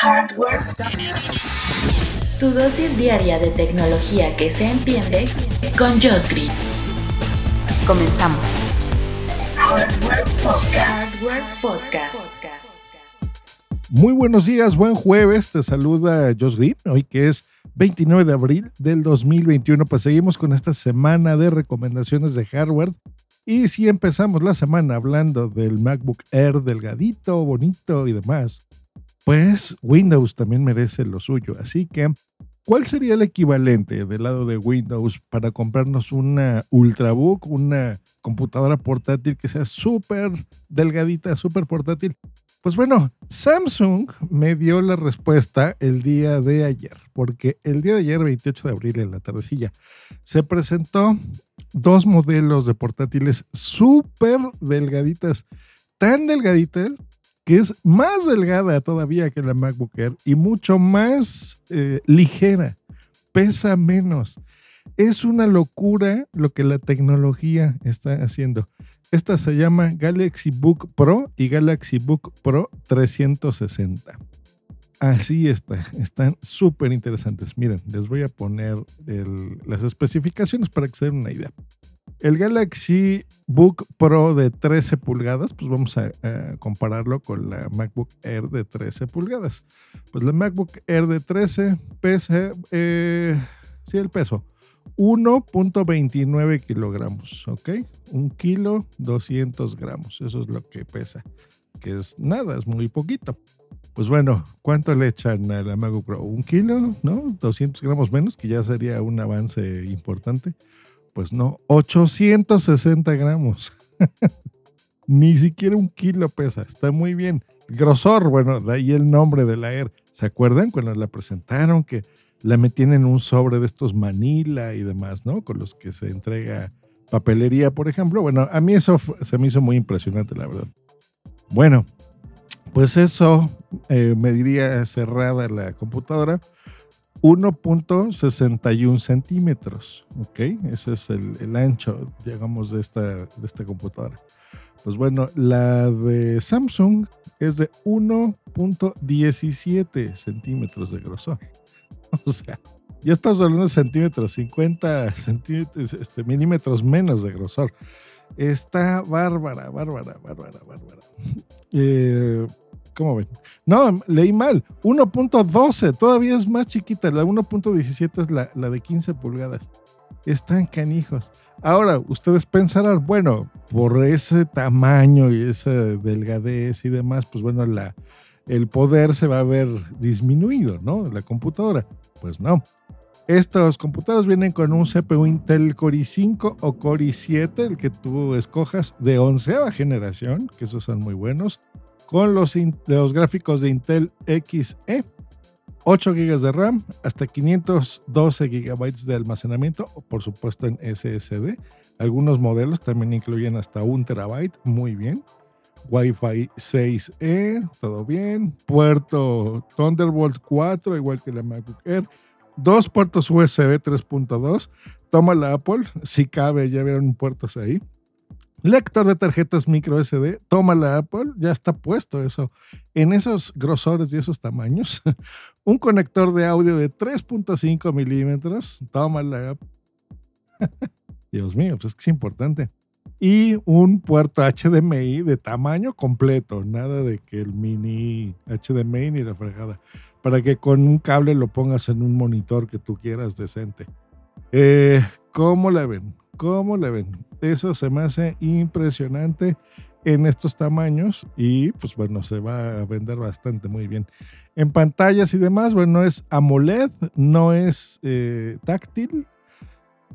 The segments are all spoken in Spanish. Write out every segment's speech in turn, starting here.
Hardware. Tu dosis diaria de tecnología que se entiende con Josh Green. Comenzamos. Hardware Podcast. Hardware Podcast. Muy buenos días, buen jueves. Te saluda Josh Green, hoy que es 29 de abril del 2021. Pues seguimos con esta semana de recomendaciones de hardware. Y si empezamos la semana hablando del MacBook Air delgadito, bonito y demás, pues Windows también merece lo suyo. Así que, ¿cuál sería el equivalente del lado de Windows para comprarnos una Ultrabook, una computadora portátil que sea súper delgadita, súper portátil? Pues bueno, Samsung me dio la respuesta el día de ayer, porque el día de ayer, 28 de abril, en la tardecilla, se presentó dos modelos de portátiles súper delgaditas, tan delgaditas que es más delgada todavía que la MacBook Air y mucho más eh, ligera, pesa menos. Es una locura lo que la tecnología está haciendo. Esta se llama Galaxy Book Pro y Galaxy Book Pro 360. Así está, están súper interesantes. Miren, les voy a poner las especificaciones para que se den una idea. El Galaxy Book Pro de 13 pulgadas, pues vamos a, compararlo con la MacBook Air de 13 pulgadas. Pues la MacBook Air de 13 pesa, eh, sí, el peso, 1.29 kilogramos, ¿ok? Un kilo 200 gramos, eso es lo que pesa, que es nada, es muy poquito. Pues bueno, ¿cuánto le echan a la MacBook Pro? ¿Un kilo? ¿No? 200 gramos menos, que ya sería un avance importante. Pues no, 860 gramos. Ni siquiera un kilo pesa, está muy bien. Grosor, bueno, de ahí el nombre de la Air. ¿Se acuerdan cuando la presentaron que la metían en un sobre de estos Manila y demás, ¿no? Con los que se entrega papelería, por ejemplo. Bueno, a mí eso se me hizo muy impresionante, la verdad. Bueno, pues eso eh, me diría cerrada la computadora. 1.61 centímetros, ¿ok? Ese es el, ancho, digamos, de esta, de esta computadora. Pues bueno, la de Samsung es de 1.17 centímetros de grosor. O sea, ya estamos hablando de centímetros, 50 centímetros, este, milímetros menos de grosor. Está bárbara, bárbara, bárbara, bárbara. Eh, ¿Cómo ven? No, leí mal. 1.12, todavía es más chiquita. La 1.17 es la, de 15 pulgadas. Están canijos. Ahora, ustedes pensarán, bueno, por ese tamaño y esa delgadez y demás, pues bueno, la, el poder se va a ver disminuido, ¿no? La computadora. Pues no. Estos computadores vienen con un CPU Intel Core i5 o Core i7, el que tú escojas de onceava generación, que esos son muy buenos, con los, gráficos de Intel XE, 8 GB de RAM, hasta 512 GB de almacenamiento, por supuesto en SSD. Algunos modelos también incluyen hasta un terabyte, muy bien. Wi-Fi 6E, todo bien. Puerto Thunderbolt 4, igual que la MacBook Air. Dos puertos USB 3.2. Toma la Apple, si cabe, ya vieron puertos ahí. Lector de tarjetas micro SD, toma la Apple, ya está puesto eso. En esos grosores y esos tamaños. Un conector de audio de 3.5 milímetros, toma la Apple. Dios mío, pues es que es importante y un puerto HDMI de tamaño completo, nada de que el mini HDMI ni la fregada, para que con un cable lo pongas en un monitor que tú quieras decente. Eh, ¿Cómo la ven? ¿Cómo la ven? Eso se me hace impresionante en estos tamaños y pues bueno, se va a vender bastante muy bien. En pantallas y demás, bueno, es AMOLED, no es eh, táctil,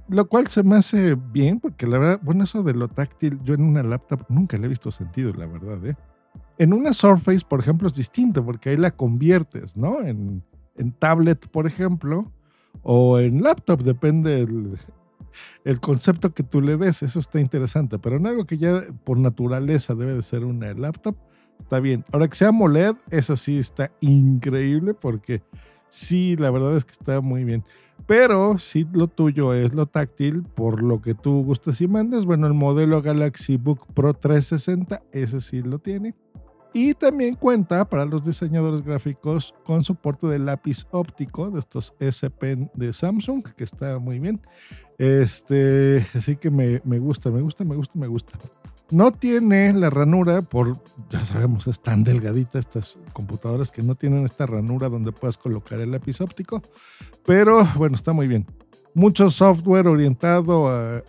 lo cual se me hace bien, porque la verdad, bueno, eso de lo táctil, yo en una laptop nunca le he visto sentido, la verdad, ¿eh? En una Surface, por ejemplo, es distinto porque ahí la conviertes, ¿no? En, en tablet, por ejemplo, o en laptop, depende el, el concepto que tú le des, eso está interesante, pero en algo que ya por naturaleza debe de ser una laptop, está bien. Ahora que sea AMOLED, eso sí está increíble porque sí, la verdad es que está muy bien. Pero si lo tuyo es lo táctil, por lo que tú gustes y mandes, bueno, el modelo Galaxy Book Pro 360, ese sí lo tiene. Y también cuenta para los diseñadores gráficos con soporte de lápiz óptico de estos S Pen de Samsung, que está muy bien. Este, así que me, gusta, me gusta, me gusta, me gusta. No tiene la ranura, por, ya sabemos, es tan delgadita estas computadoras que no tienen esta ranura donde puedas colocar el lápiz óptico, pero bueno, está muy bien mucho software orientado a,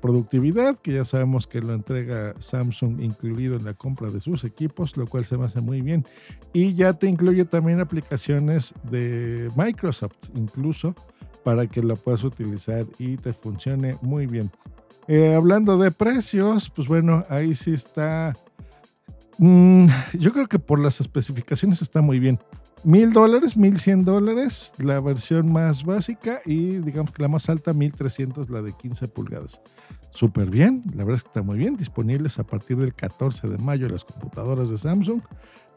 productividad, que ya sabemos que lo entrega Samsung incluido en la compra de sus equipos, lo cual se me hace muy bien. Y ya te incluye también aplicaciones de Microsoft, incluso para que lo puedas utilizar y te funcione muy bien. Eh, hablando de precios, pues bueno, ahí sí está. Mm, yo creo que por las especificaciones está muy bien mil dólares, mil cien dólares, la versión más básica y digamos que la más alta, mil trescientos, la de 15 pulgadas. Súper bien, la verdad es que está muy bien, disponibles a partir del 14 de mayo las computadoras de Samsung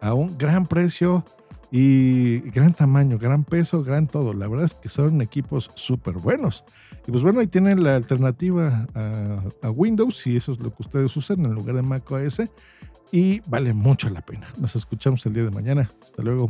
a un gran precio y gran tamaño, gran peso, gran todo. La verdad es que son equipos súper buenos. Y pues bueno, ahí tienen la alternativa a, a, Windows, si eso es lo que ustedes usan en lugar de Mac OS. Y vale mucho la pena. Nos escuchamos el día de mañana. Hasta luego.